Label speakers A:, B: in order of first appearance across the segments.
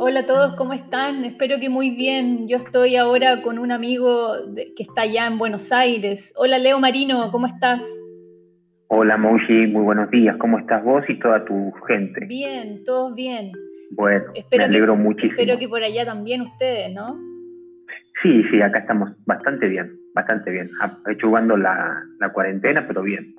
A: Hola a todos, ¿cómo están? Espero que muy bien. Yo estoy ahora con un amigo que está allá en Buenos Aires. Hola Leo Marino, ¿cómo estás?
B: Hola Moji, muy buenos días. ¿Cómo estás vos y toda tu gente?
A: Bien, todos bien.
B: Bueno, me alegro muchísimo.
A: Espero que por allá también ustedes, ¿no?
B: Sí, sí, acá estamos bastante bien, bastante bien. Jugando la, la cuarentena, pero bien.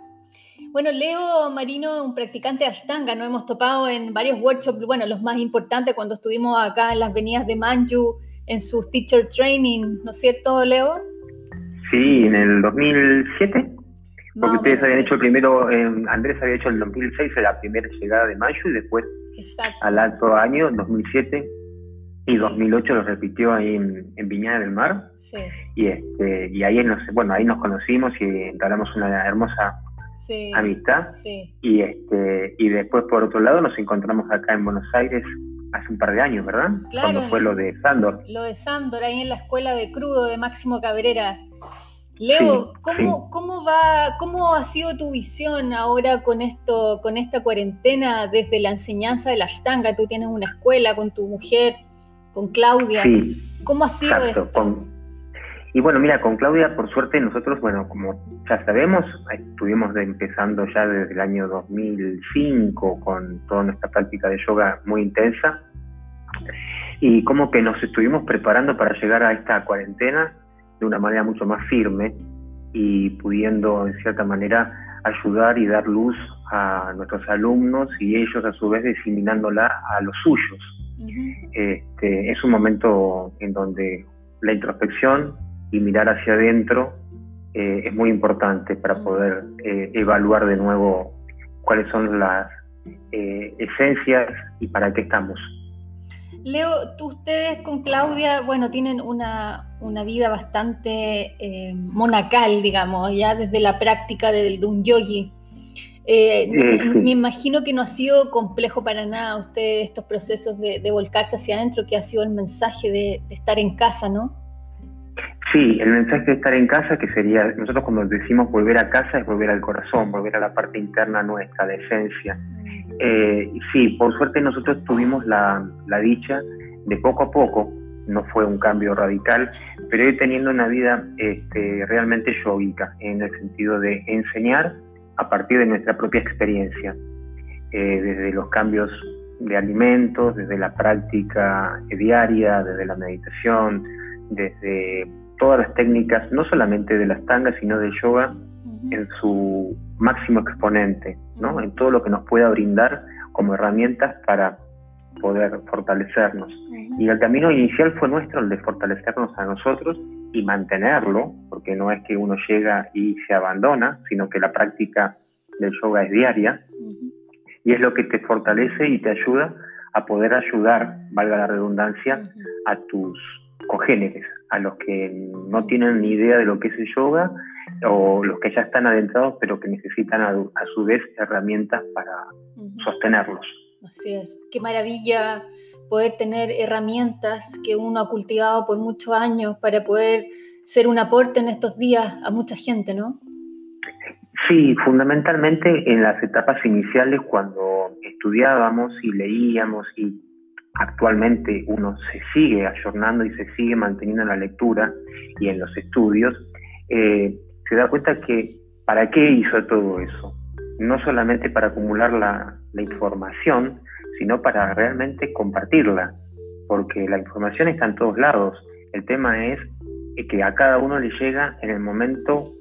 A: Bueno, Leo Marino, un practicante de Ashtanga, nos hemos topado en varios workshops, bueno, los más importantes cuando estuvimos acá en las venidas de Manju, en su teacher training, ¿no es cierto, Leo?
B: Sí, en el 2007, porque ustedes habían hecho primero, eh, Andrés había hecho el 2006 la primera llegada de Manju y después al alto año, 2007 y 2008 lo repitió ahí en, en Viñada del Mar. Sí. Y, este, y ahí, nos, bueno, ahí nos conocimos y entablamos una hermosa amistad. Y, este, y después, por otro lado, nos encontramos acá en Buenos Aires hace un par de años, ¿verdad?
A: Claro.
B: Cuando fue lo de Sándor.
A: Lo de Sándor, ahí en la escuela de crudo de Máximo Cabrera. Leo, ¿cómo, ¿cómo, va, ¿cómo ha sido tu visión ahora con esto, con esta cuarentena desde la enseñanza de la Ashtanga? Tú tienes una escuela con tu mujer, con Claudia. ¿Cómo ha sido esto?
B: Y bueno, mira, con Claudia, por suerte, nosotros, bueno, como ya sabemos, estuvimos empezando ya desde el año 2005 con toda nuestra práctica de yoga muy intensa. Y como que nos estuvimos preparando para llegar a esta cuarentena de una manera mucho más firme y pudiendo, en cierta manera, ayudar y dar luz a nuestros alumnos y ellos, a su vez, diseminándola a los suyos. este, es un momento en donde la introspección y mirar hacia adentro eh, es muy importante para mm. poder eh, evaluar de nuevo cuáles son las eh, esencias y para qué estamos.
A: Leo, tú, ustedes con Claudia, bueno, tienen una, vida bastante monacal, digamos, ya desde la práctica de, un yogi. Me imagino que no ha sido complejo para nada usted estos procesos de, volcarse hacia adentro, que ha sido el mensaje de estar en casa, ¿no?
B: Sí, el mensaje de estar en casa, que sería, nosotros cuando decimos volver a casa es volver al corazón, volver a la parte interna nuestra, la esencia. Eh, sí, por suerte nosotros tuvimos la, dicha de poco a poco, no fue un cambio radical, pero ir teniendo una vida este, realmente yogica, en el sentido de enseñar a partir de nuestra propia experiencia, eh, desde los cambios de alimentos, desde la práctica diaria, desde la meditación, desde todas las técnicas, no solamente de las tangas, sino del yoga en su máximo exponente, ¿no? en todo lo que nos pueda brindar como herramientas para poder fortalecernos. Y el camino inicial fue nuestro, el de fortalecernos a nosotros y mantenerlo, porque no es que uno llega y se abandona, sino que la práctica del yoga es diaria, y es lo que te fortalece y te ayuda a poder ayudar, valga la redundancia, a tus congéneres, a los que no tienen ni idea de lo que es el yoga o los que ya están adentrados pero que necesitan a, su vez herramientas para sostenerlos.
A: Así es, qué maravilla poder tener herramientas que uno ha cultivado por muchos años para poder ser un aporte en estos días a mucha gente, ¿no?
B: Sí, fundamentalmente en las etapas iniciales cuando estudiábamos y leíamos y actualmente uno se sigue ayornando y se sigue manteniendo en la lectura y en los estudios, eh, se da cuenta que para qué hizo todo eso. No solamente para acumular la, información, sino para realmente compartirla, porque la información está en todos lados. El tema es que a cada uno le llega en el momento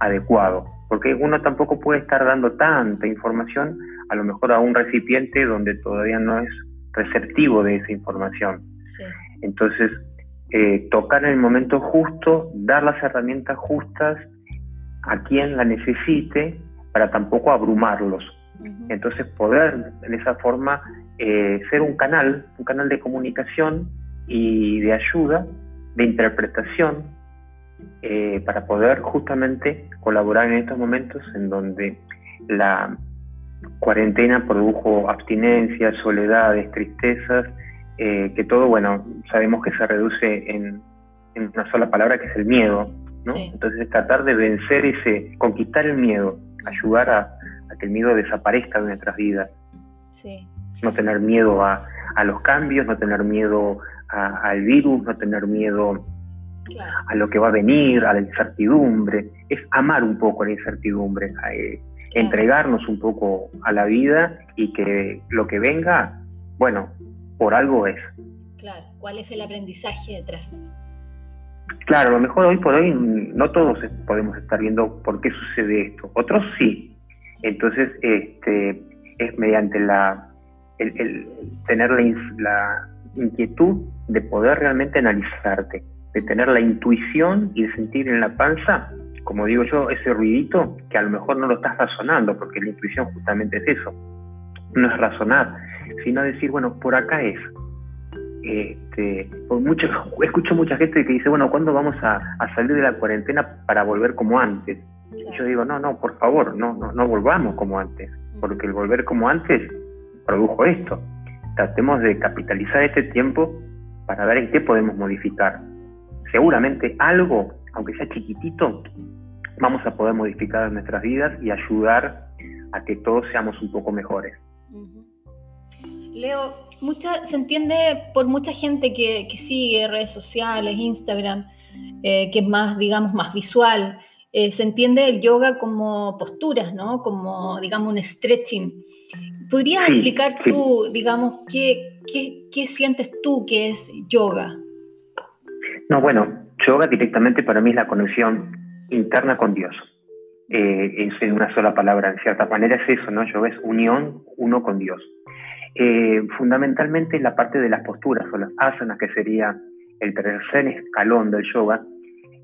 B: adecuado, porque uno tampoco puede estar dando tanta información a lo mejor a un recipiente donde todavía no es receptivo de esa información. Entonces, eh, tocar en el momento justo, dar las herramientas justas a quien la necesite para tampoco abrumarlos. Entonces, poder en esa forma eh, ser un canal, un canal de comunicación y de ayuda, de interpretación, eh, para poder justamente colaborar en estos momentos en donde la cuarentena produjo abstinencias, soledades, tristezas, eh, que todo, bueno, sabemos que se reduce en, una sola palabra que es el miedo, ¿no? Entonces tratar de vencer ese, conquistar el miedo, ayudar a, que el miedo desaparezca de nuestras vidas.
A: Sí.
B: no tener miedo a, los cambios, no tener miedo al virus, no tener miedo a lo que va a venir, a la incertidumbre, es amar un poco la incertidumbre, eh, entregarnos un poco a la vida y que lo que venga, bueno, por algo es.
A: Claro, ¿cuál es el aprendizaje detrás?
B: Claro, a lo mejor hoy por hoy no todos podemos estar viendo por qué sucede esto, otros sí. Entonces, este, es mediante la el, tener la, la inquietud de poder realmente analizarte, de tener la intuición y de sentir en la panza, como digo yo, ese ruidito que a lo mejor no lo estás razonando, porque la intuición justamente es eso, no es razonar, sino decir, bueno, por acá es. Este, por mucho, escucho mucha gente que dice, bueno, ¿cuándo vamos a, salir de la cuarentena para volver como antes? yo digo, no, no, por favor, no, no, no volvamos como antes, porque el volver como antes produjo esto. Tratemos de capitalizar este tiempo para ver en qué podemos modificar seguramente algo, aunque sea chiquitito, vamos a poder modificar nuestras vidas y ayudar a que todos seamos un poco mejores.
A: Leo, mucha, se entiende por mucha gente que, sigue redes sociales, Instagram, eh, que es más, digamos, más visual. Eh, se entiende el yoga como posturas, ¿no? Como, digamos, un stretching. ¿Podrías explicar tú, digamos, qué, qué, qué sientes tú que es yoga?
B: No, bueno, yoga directamente para mí es la conexión interna con Dios. Eh, es en una sola palabra, en cierta manera es eso, ¿no? Yoga es unión uno con Dios. Eh, fundamentalmente la parte de las posturas o las asanas, que sería el tercer escalón del yoga,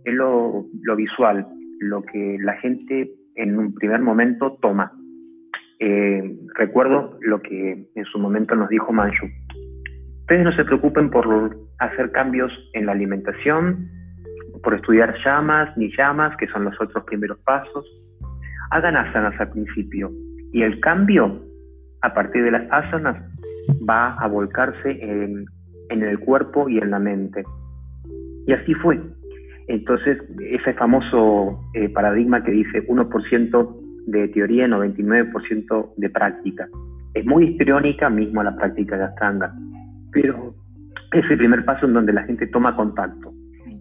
B: es lo, visual, lo que la gente en un primer momento toma. Eh, recuerdo lo que en su momento nos dijo Manchu. Ustedes no se preocupen por hacer cambios en la alimentación, por estudiar llamas ni llamas, que son los otros primeros pasos. Hagan asanas al principio y el cambio a partir de las asanas va a volcarse en, el cuerpo y en la mente. Y así fue. Entonces, ese famoso eh, paradigma que dice 1% de teoría, 99% de práctica. Es muy histriónica mismo la práctica de Ashtanga, pero es el primer paso en donde la gente toma contacto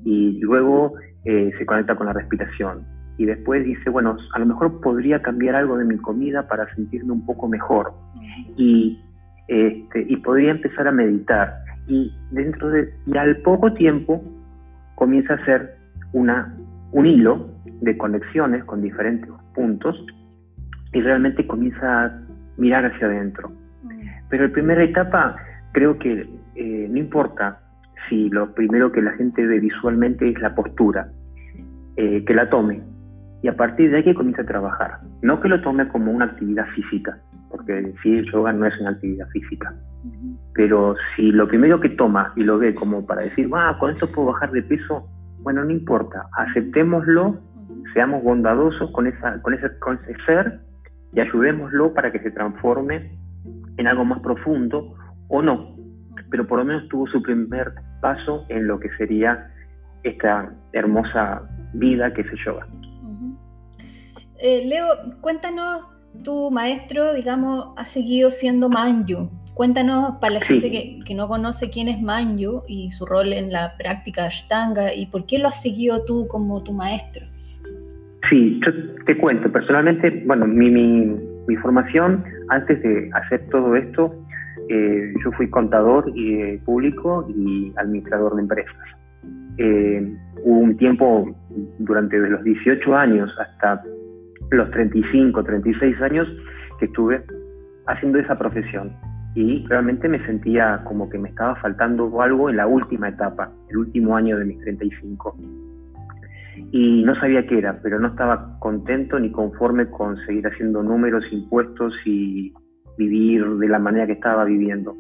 B: y luego eh, se conecta con la respiración. Y después dice, bueno, a lo mejor podría cambiar algo de mi comida para sentirme un poco mejor. Y, este, y podría empezar a meditar. Y dentro de, y al poco tiempo comienza a ser una, un hilo de conexiones con diferentes puntos y realmente comienza a mirar hacia adentro. Pero la primera etapa creo que eh, no importa si lo primero que la gente ve visualmente es la postura, eh, que la tome. Y a partir de ahí que comience a trabajar. No que lo tome como una actividad física, porque sí, el yoga no es una actividad física. Pero si lo primero que toma y lo ve como para decir, ah, con esto puedo bajar de peso, bueno, no importa, aceptémoslo, seamos bondadosos con, esa, con, ese, con ese ser y ayudémoslo para que se transforme en algo más profundo o no, pero por lo menos tuvo su primer paso en lo que sería esta hermosa vida que es el yoga.
A: Eh, Leo, cuéntanos, tu maestro, digamos, ha seguido siendo Manju. Cuéntanos para la gente que, no conoce quién es Manju y su rol en la práctica Ashtanga y por qué lo has seguido tú como tu maestro.
B: Sí, yo te cuento, personalmente, bueno, mi, mi formación antes de hacer todo esto eh, yo fui contador eh, público y administrador de empresas. Eh, hubo un tiempo durante los 18 años hasta los 35, 36 años que estuve haciendo esa profesión y realmente me sentía como que me estaba faltando algo en la última etapa, el último año de mis 35. Y no sabía qué era, pero no estaba contento ni conforme con seguir haciendo números, impuestos y vivir de la manera que estaba viviendo.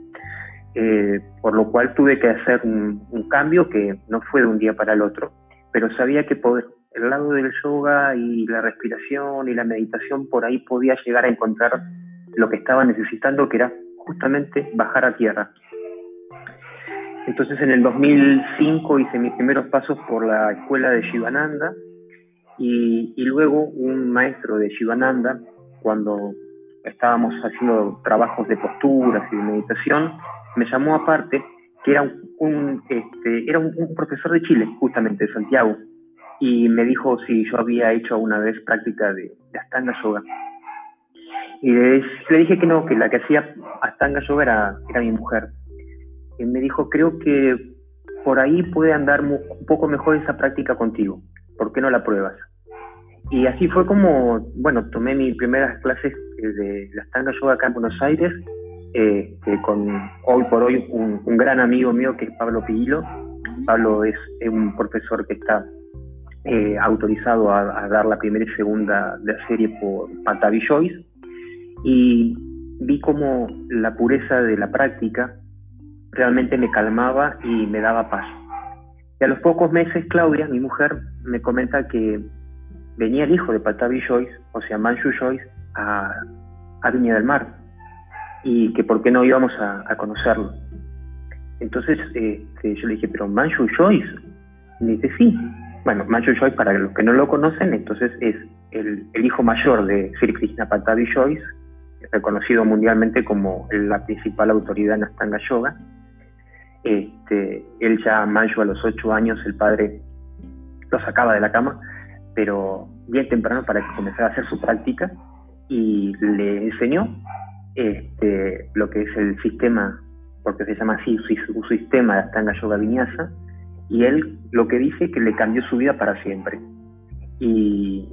B: Eh, por lo cual tuve que hacer un, cambio que no fue de un día para el otro, pero sabía que por el lado del yoga y la respiración y la meditación, por ahí podía llegar a encontrar lo que estaba necesitando, que era justamente bajar a tierra. Entonces en el 2005 hice mis primeros pasos por la escuela de Shivananda y, y luego un maestro de Shivananda, cuando estábamos haciendo trabajos de posturas y de meditación, me llamó aparte, que era un, este, era un, profesor de Chile, justamente de Santiago, y me dijo si yo había hecho una vez práctica de, de Astanga Yoga. Y le, dije que no, que la que hacía Astanga Yoga era, era mi mujer. Y me dijo, creo que por ahí puede andar un poco mejor esa práctica contigo. ¿Por qué no la pruebas? Y así fue como, bueno, tomé mis primeras clases de la Astanga Yoga acá en Buenos Aires, eh, con hoy por hoy un, gran amigo mío que es Pablo Pilo. Pablo es, un profesor que está eh, autorizado a, dar la primera y segunda de la serie por Patavi Joyce y vi como la pureza de la práctica realmente me calmaba y me daba paz. Y a los pocos meses, Claudia, mi mujer, me comenta que venía el hijo de Patavi Joyce, o sea, Manchu Joyce, a, a, Viña del Mar y que por qué no íbamos a, conocerlo. Entonces este, yo le dije, pero Manchu Joyce, me dice, sí. Bueno, Manchu Joyce, para los que no lo conocen, entonces es el, hijo mayor de Sri Krishna Patavi Joyce, reconocido mundialmente como la principal autoridad en Astanga Yoga. Este, él ya Manchu a los ocho años, el padre lo sacaba de la cama, pero bien temprano para que comenzara a hacer su práctica y le enseñó este, lo que es el sistema, porque se llama así, su, sistema de Astanga Yoga Vinyasa, y él lo que dice que le cambió su vida para siempre. Y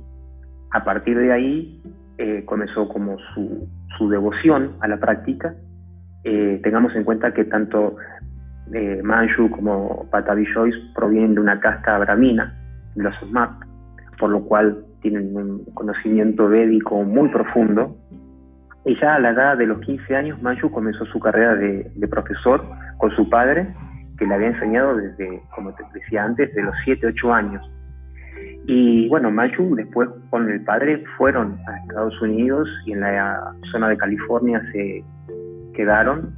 B: a partir de ahí eh, comenzó como su, su, devoción a la práctica. Eh, tengamos en cuenta que tanto eh, Manju como Patavi Joyce provienen de una casta brahmina, los Smart, por lo cual tienen un conocimiento védico muy profundo. Y ya a la edad de los 15 años, Manju comenzó su carrera de, profesor con su padre, que le había enseñado desde, como te decía antes, de los 7, 8 años. Y bueno, Manchu después con el padre fueron a Estados Unidos y en la zona de California se quedaron.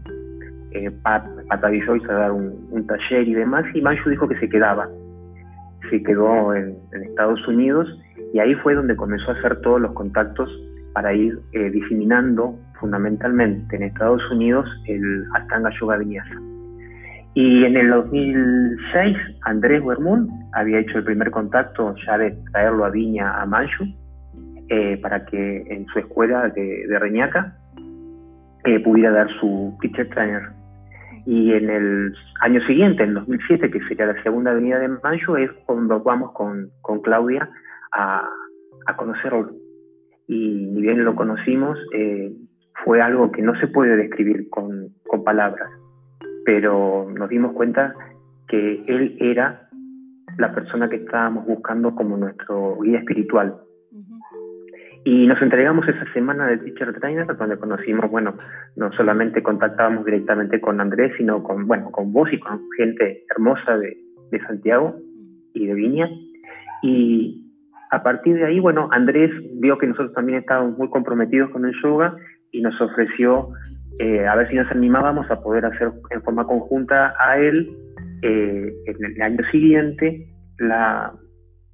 B: Eh, Pat, Pat a dar un, taller y demás, y Manchu dijo que se quedaba. Se quedó en, Estados Unidos y ahí fue donde comenzó a hacer todos los contactos para ir eh, diseminando fundamentalmente en Estados Unidos el Astanga Yoga Vinyasa. Y en el 2006, Andrés Huermún había hecho el primer contacto ya de traerlo a Viña, a Manchu, eh, para que en su escuela de, Reñaca eh, pudiera dar su teacher trainer. Y en el año siguiente, en 2007, que sería la segunda venida de Manchu, es cuando vamos con, Claudia a, conocerlo. Y ni bien lo conocimos, eh, fue algo que no se puede describir con, con palabras pero nos dimos cuenta que él era la persona que estábamos buscando como nuestro guía espiritual. Y nos entregamos esa semana de Teacher Trainer, donde conocimos, bueno, no solamente contactábamos directamente con Andrés, sino con, bueno, con vos y con gente hermosa de, de Santiago y de Viña. Y a partir de ahí, bueno, Andrés vio que nosotros también estábamos muy comprometidos con el yoga y nos ofreció eh, a ver si nos animábamos a poder hacer en forma conjunta a él eh, en el año siguiente la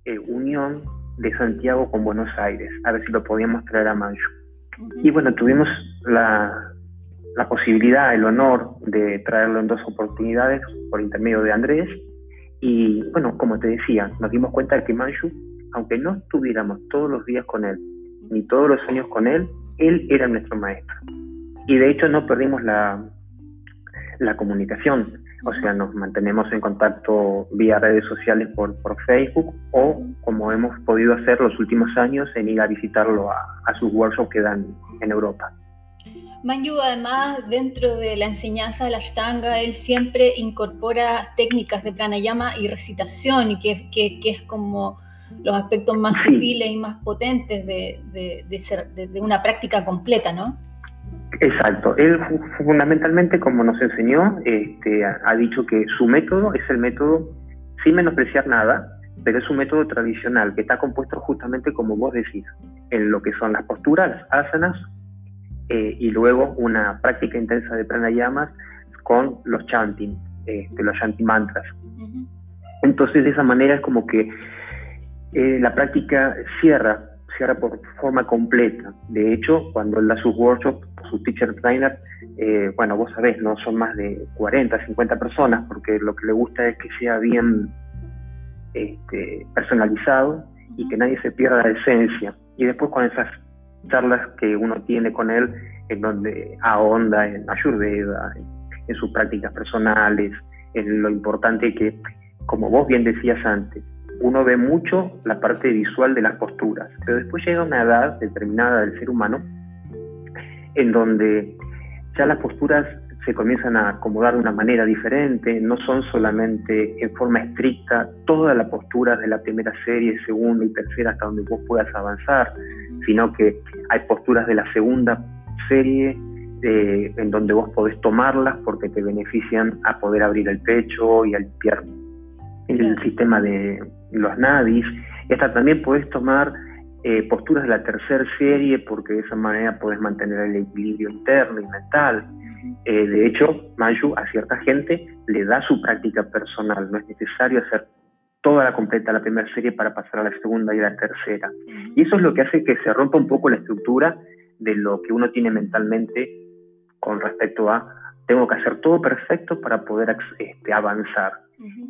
B: eh, unión de Santiago con Buenos Aires, a ver si lo podíamos traer a Manchu. Y bueno, tuvimos la, la, posibilidad, el honor de traerlo en dos oportunidades por intermedio de Andrés. Y bueno, como te decía, nos dimos cuenta de que Manchu, aunque no estuviéramos todos los días con él, ni todos los años con él, él era nuestro maestro y de hecho no perdimos la, la comunicación, o sea, nos mantenemos en contacto vía redes sociales por, por Facebook o como hemos podido hacer los últimos años en ir a visitarlo a, a sus workshops que dan en Europa.
A: Manju, además, dentro de la enseñanza de la Ashtanga, él siempre incorpora técnicas de pranayama y recitación, y que, que, que es como los aspectos más sutiles y más potentes de, de, de, ser, de una práctica completa, ¿no?
B: Exacto. Él fundamentalmente, como nos enseñó, este, ha dicho que su método es el método sin menospreciar nada, pero es un método tradicional que está compuesto justamente como vos decís, en lo que son las posturas, asanas, eh, y luego una práctica intensa de pranayamas con los chanting, este, los chanting mantras. Entonces de esa manera es como que eh, la práctica cierra cierra por forma completa. De hecho, cuando él da sus workshops, sus teacher trainer, eh, bueno, vos sabés, no son más de 40, 50 personas, porque lo que le gusta es que sea bien este, personalizado y que nadie se pierda la esencia. Y después con esas charlas que uno tiene con él, en donde ahonda en Ayurveda, en sus prácticas personales, en lo importante que, como vos bien decías antes, uno ve mucho la parte visual de las posturas, pero después llega una edad determinada del ser humano en donde ya las posturas se comienzan a acomodar de una manera diferente, no son solamente en forma estricta todas las posturas de la primera serie, segunda y tercera hasta donde vos puedas avanzar, sino que hay posturas de la segunda serie eh, en donde vos podés tomarlas porque te benefician a poder abrir el pecho y a limpiar el sistema de los nadis. Y hasta también podés tomar eh, posturas de la tercera serie porque de esa manera podés mantener el equilibrio interno y mental. Eh, de hecho, Mayu a cierta gente le da su práctica personal, no es necesario hacer toda la completa la primera serie para pasar a la segunda y la tercera. Y eso es lo que hace que se rompa un poco la estructura de lo que uno tiene mentalmente con respecto a tengo que hacer todo perfecto para poder este, avanzar.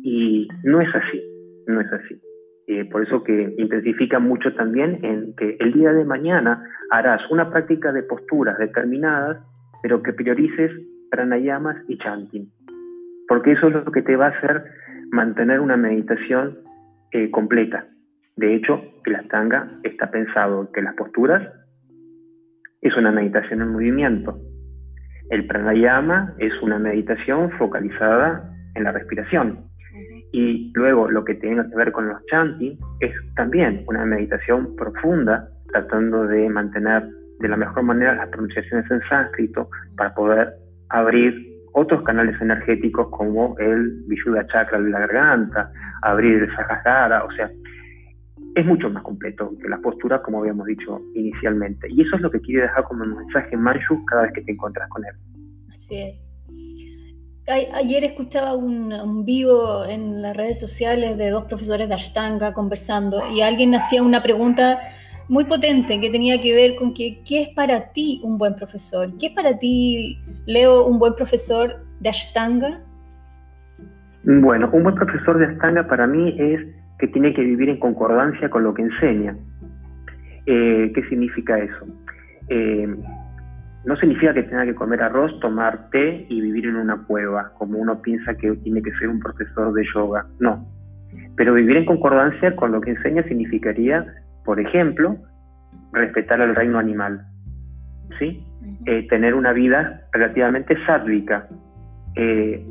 B: Y no es así, no es así. Eh, por eso que intensifica mucho también en que el día de mañana harás una práctica de posturas determinadas, pero que priorices pranayamas y chanting. Porque eso es lo que te va a hacer mantener una meditación eh, completa. De hecho, el Astanga está pensado que las posturas es una meditación en movimiento. El pranayama es una meditación focalizada en la respiración. Y luego lo que tiene que ver con los chanting es también una meditación profunda, tratando de mantener de la mejor manera las pronunciaciones en sánscrito para poder abrir otros canales energéticos como el Vishuddha Chakra de la garganta, abrir el Sahasrara, o sea, es mucho más completo que la postura, como habíamos dicho inicialmente. Y eso es lo que quiere dejar como mensaje Manchu cada vez que te encuentras con él.
A: Así es ayer escuchaba un, vivo en las redes sociales de dos profesores de Ashtanga conversando y alguien hacía una pregunta muy potente que tenía que ver con que, qué es para ti un buen profesor. ¿Qué es para ti, Leo, un buen profesor de Ashtanga?
B: Bueno, un buen profesor de Ashtanga para mí es que tiene que vivir en concordancia con lo que enseña. Eh, ¿Qué significa eso? Eh, no significa que tenga que comer arroz, tomar té y vivir en una cueva, como uno piensa que tiene que ser un profesor de yoga. No. Pero vivir en concordancia con lo que enseña significaría, por ejemplo, respetar el reino animal. ¿sí? Eh, tener una vida relativamente sádvica. Eh,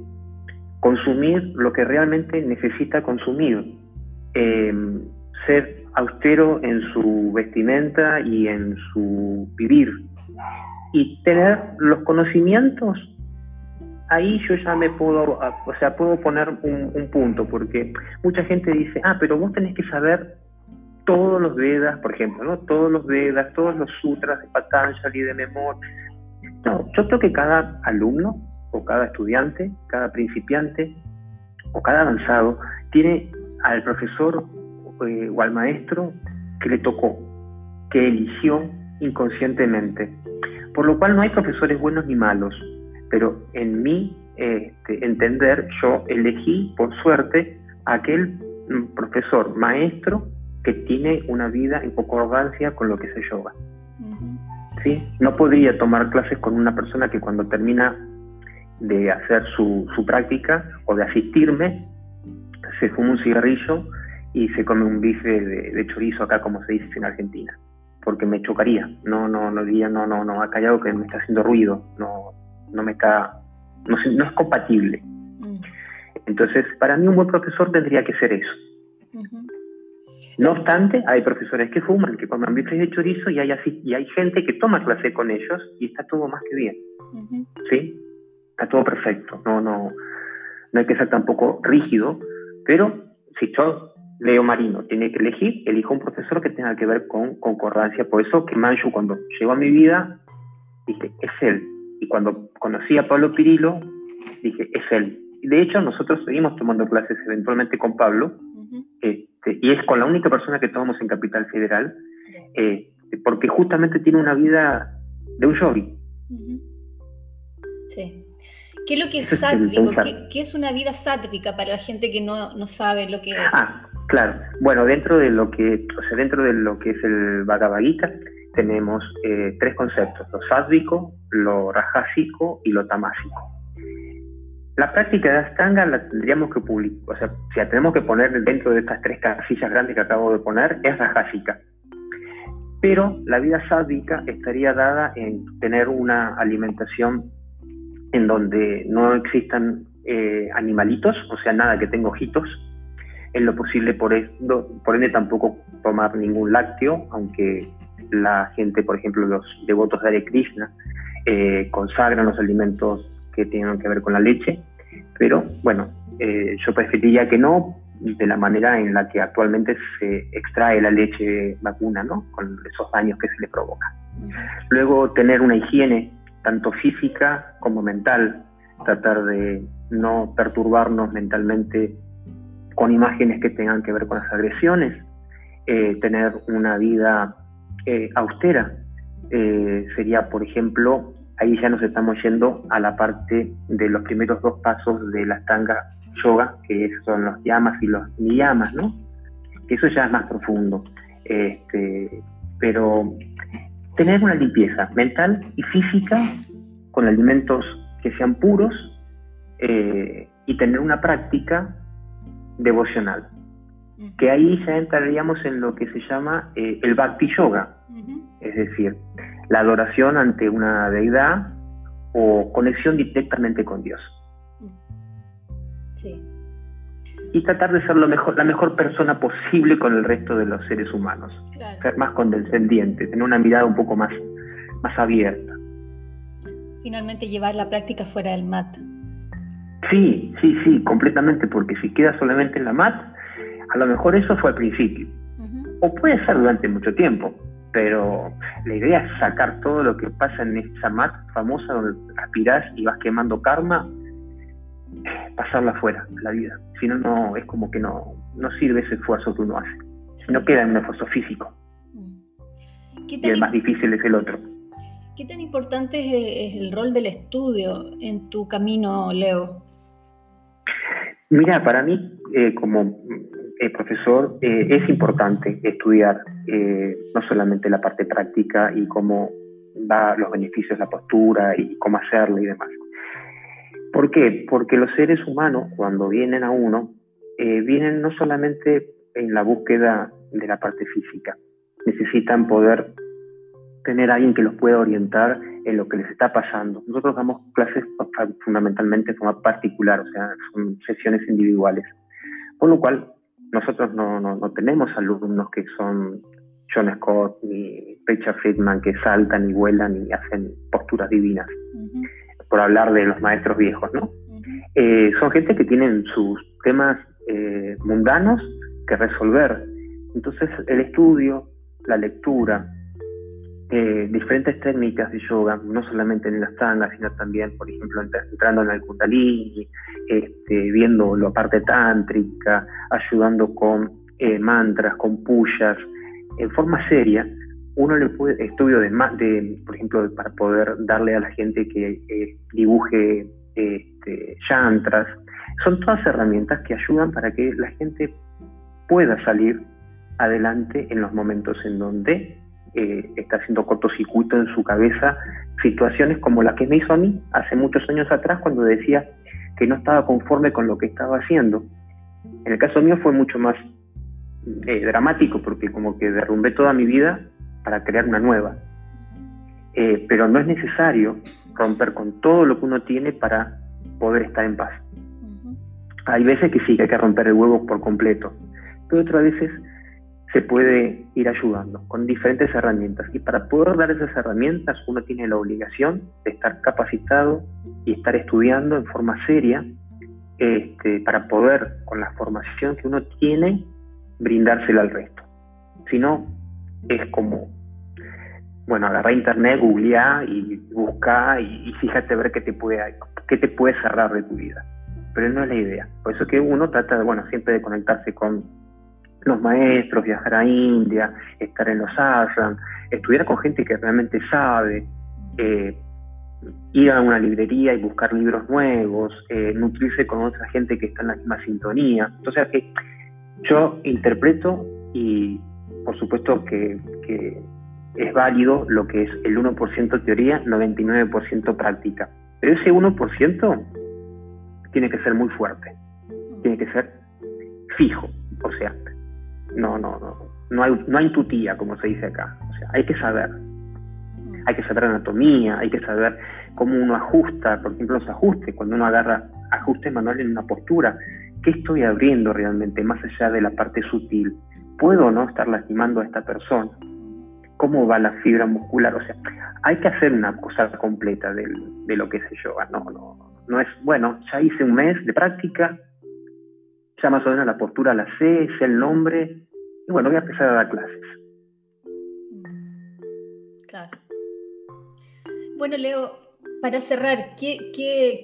B: consumir lo que realmente necesita consumir. Eh, ser austero en su vestimenta y en su vivir y tener los conocimientos, ahí yo ya me puedo, o sea, puedo poner un, punto, porque mucha gente dice, ah, pero vos tenés que saber todos los Vedas, por ejemplo, ¿no? Todos los Vedas, todos los sutras de Patanjali, de memoria. No, yo creo que cada alumno, o cada estudiante, cada principiante, o cada avanzado, tiene al profesor eh, o al maestro que le tocó, que eligió inconscientemente. Por lo cual no hay profesores buenos ni malos, pero en mi este, entender yo elegí por suerte aquel mm, profesor maestro que tiene una vida en concordancia con lo que se yoga. ¿Sí? No podría tomar clases con una persona que cuando termina de hacer su, práctica o de asistirme, se fuma un cigarrillo y se come un bife de chorizo acá como se dice en Argentina porque me chocaría. No, no, no diría, no, no, no, ha callado que me está haciendo ruido, no, no me está, no, no es compatible. Mm. Entonces, para mí un buen profesor tendría que ser eso. No obstante, hay profesores que fuman, que comen bifes de chorizo y hay, así, y hay gente que toma clase con ellos y está todo más que bien. ¿Sí? Está todo perfecto. No, no, no hay que ser tampoco rígido, pero si yo Leo Marino tiene que elegir, elijo un profesor que tenga que ver con concordancia. Por eso que Manchu cuando llegó a mi vida, dije, es él. Y cuando conocí a Pablo Pirillo, dije, es él. Y de hecho, nosotros seguimos tomando clases eventualmente con Pablo, este, y es con la única persona que tomamos en Capital Federal. eh, porque justamente tiene una vida de un yogi.
A: Sí. ¿Qué es lo que es sátvico? ¿Qué, es una vida sátvica para la gente que no, sabe lo que es?
B: Ah, claro. Bueno, dentro de lo que, o sea, dentro de lo que es el Bhagavad tenemos eh, tres conceptos, lo sádvico, lo rajásico y lo tamásico. La práctica de Astanga la tendríamos que publicar, o sea, si la tenemos que poner dentro de estas tres casillas grandes que acabo de poner, es rajásica. Pero la vida sádvica estaría dada en tener una alimentación en donde no existan eh, animalitos, o sea, nada que tenga ojitos, en lo posible por, por ende tampoco tomar ningún lácteo, aunque la gente, por ejemplo, los devotos de Hare Krishna, eh, consagran los alimentos que tienen que ver con la leche, pero bueno, eh, yo preferiría que no, de la manera en la que actualmente se extrae la leche vacuna, ¿no? Con esos daños que se le provoca. Luego, tener una higiene, tanto física como mental, tratar de no perturbarnos mentalmente con imágenes que tengan que ver con las agresiones, eh, tener una vida eh, austera. Eh, sería, por ejemplo, ahí ya nos estamos yendo a la parte de los primeros dos pasos de la tanga yoga, que son los yamas y los niyamas, ¿no? Eso ya es más profundo. Este, pero tener una limpieza mental y física con alimentos que sean puros y tener una práctica devocional que ahí ya entraríamos en lo que se llama eh, el Bhakti Yoga, es decir, la adoración ante una deidad o conexión directamente con Dios. Sí. Y tratar de ser lo mejor, la mejor persona posible con el resto de los seres humanos. Ser más condescendiente, tener una mirada un poco más, más abierta.
A: Finalmente llevar la práctica fuera del mat.
B: Sí, sí, sí, completamente, porque si queda solamente en la mat, a lo mejor eso fue al principio. O puede ser durante mucho tiempo. Pero la idea es sacar todo lo que pasa en esa mat famosa donde aspirás y vas quemando karma, pasarla afuera, la vida. Si no, no, es como que no, no sirve ese esfuerzo que uno hace. No queda en un esfuerzo físico. Mm. Y el más difícil es el otro.
A: ¿Qué tan importante es el rol del estudio en tu camino, Leo?
B: Mira, para mí, eh, como eh, profesor, eh, es importante estudiar no solamente la parte práctica y cómo da los beneficios la postura y cómo hacerla y demás. ¿Por qué? Porque los seres humanos, cuando vienen a uno, vienen no solamente en la búsqueda de la parte física, necesitan poder tener a alguien que los pueda orientar en lo que les está pasando. Nosotros damos clases fundamentalmente de forma particular, o sea, son sesiones individuales. Con lo cual, nosotros no, no, tenemos alumnos que son John Scott ni Richard Friedman que saltan y vuelan y hacen posturas divinas, por hablar de los maestros viejos, ¿no? Eh, son gente que tienen sus temas eh, mundanos que resolver. Entonces el estudio, la lectura, eh, diferentes técnicas de yoga, no solamente en las tangas, sino también, por ejemplo, entrando en el kundalini, este, viendo la parte tántrica, ayudando con eh, mantras, con puyas, en forma seria, uno le puede, estudio de, de por ejemplo, para poder darle a la gente que dibuje este, son todas herramientas que ayudan para que la gente pueda salir adelante en los momentos en donde eh, está haciendo cortocircuito en su cabeza situaciones como la que me hizo a mí hace muchos años atrás cuando decía que no estaba conforme con lo que estaba haciendo. En el caso mío fue mucho más eh, dramático porque como que derrumbé toda mi vida para crear una nueva. Eh, pero no es necesario romper con todo lo que uno tiene para poder estar en paz. Hay veces que sí, que hay que romper el huevo por completo, pero otras veces se puede ir ayudando con diferentes herramientas. Y para poder dar esas herramientas uno tiene la obligación de estar capacitado y estar estudiando en forma seria este, para poder, con la formación que uno tiene, brindársela al resto. Si no, es como, bueno, agarrar internet, googlear y buscar y, fíjate a ver qué te, puede, qué te puede cerrar de tu vida. Pero no es la idea. Por eso que uno trata, bueno, siempre de conectarse con los maestros, viajar a India, estar en los ashram, estudiar con gente que realmente sabe, eh, ir a una librería y buscar libros nuevos, eh, nutrirse con otra gente que está en la misma sintonía. Entonces, que yo interpreto y por supuesto que, es válido lo que es el 1% teoría, 99% práctica. Pero ese 1% tiene que ser muy fuerte, tiene que ser fijo, o sea, no, no, no, no hay, no hay tutía, como se dice acá, o sea, hay que saber, hay que saber anatomía, hay que saber cómo uno ajusta, por ejemplo, los ajustes, cuando uno agarra ajuste manual en una postura, ¿qué estoy abriendo realmente más allá de la parte sutil? ¿Puedo o no estar lastimando a esta persona? ¿Cómo va la fibra muscular? O sea, hay que hacer una cosa completa de, de lo que es el yoga. No, no, no es, bueno, ya hice un mes de práctica, ya más o menos la postura la sé, sé el nombre, y bueno, voy a empezar a dar clases.
A: Claro. Bueno, Leo, para cerrar, ¿qué, qué,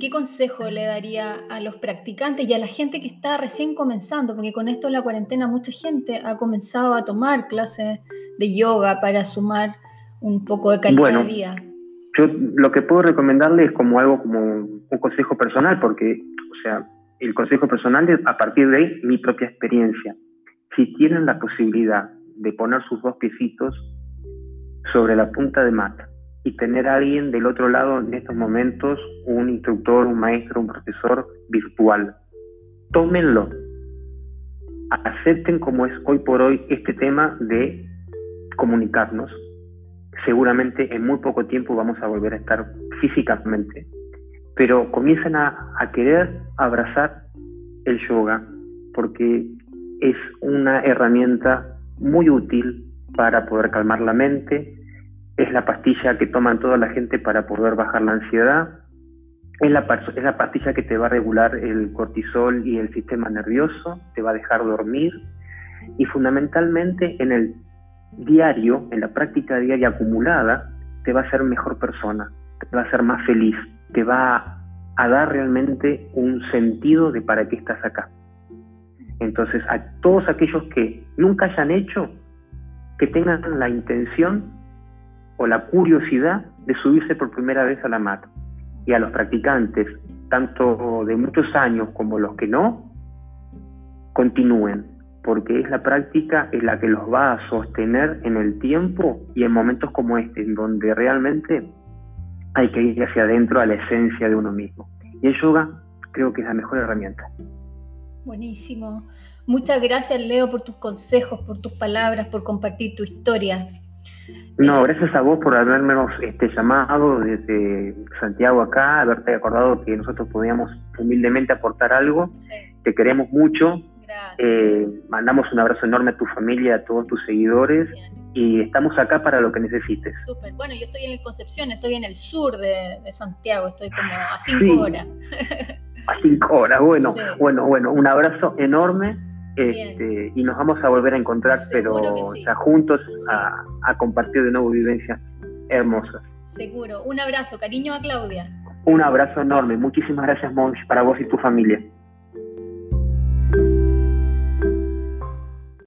A: qué, consejo le daría a los practicantes y a la gente que está recién comenzando? Porque con esto en la cuarentena mucha gente ha comenzado a tomar clases de yoga para sumar un poco de calidad de vida.
B: Yo lo que puedo recomendarle es como algo como un consejo personal, porque, o sea, el consejo personal es a partir de mi propia experiencia. Si tienen la posibilidad de poner sus dos piecitos sobre la punta de mata y tener a alguien del otro lado en estos momentos, un instructor, un maestro, un profesor virtual. Tómenlo. Acepten como es hoy por hoy este tema de comunicarnos. Seguramente en muy poco tiempo vamos a volver a estar físicamente, pero comiencen a, querer abrazar el yoga porque es una herramienta muy útil para poder calmar la mente, es la pastilla que toman toda la gente para poder bajar la ansiedad, es la, es la pastilla que te va a regular el cortisol y el sistema nervioso, te va a dejar dormir y fundamentalmente en el diario, en la práctica diaria acumulada, te va a hacer mejor persona, te va a hacer más feliz, te va a dar realmente un sentido de para qué estás acá. Entonces, a todos aquellos que nunca hayan hecho, que tengan la intención o la curiosidad de subirse por primera vez a la mata. Y a los practicantes, tanto de muchos años como los que no, continúen, porque es la práctica es la que los va a sostener en el tiempo y en momentos como este, en donde realmente hay que ir hacia adentro a la esencia de uno mismo. Y el yoga creo que es la mejor herramienta.
A: Buenísimo. Muchas gracias, Leo, por tus consejos, por tus palabras, por compartir tu historia.
B: No, gracias a vos por haberme este, llamado desde Santiago acá, haberte acordado que nosotros podíamos humildemente aportar algo. Te queremos mucho. Eh, mandamos un abrazo enorme a tu familia, a todos tus seguidores y estamos acá para lo que necesites.
A: Súper. Bueno, yo estoy en Concepción, estoy en el sur de, Santiago, estoy como a cinco horas.
B: a cinco horas, bueno, bueno, bueno, un abrazo enorme este, y nos vamos a volver a encontrar, pero ya juntos a, compartir de nuevo vivencias hermosas.
A: Seguro. Un abrazo, cariño a Claudia.
B: Un abrazo enorme. Muchísimas gracias, Monch, para vos y tu familia.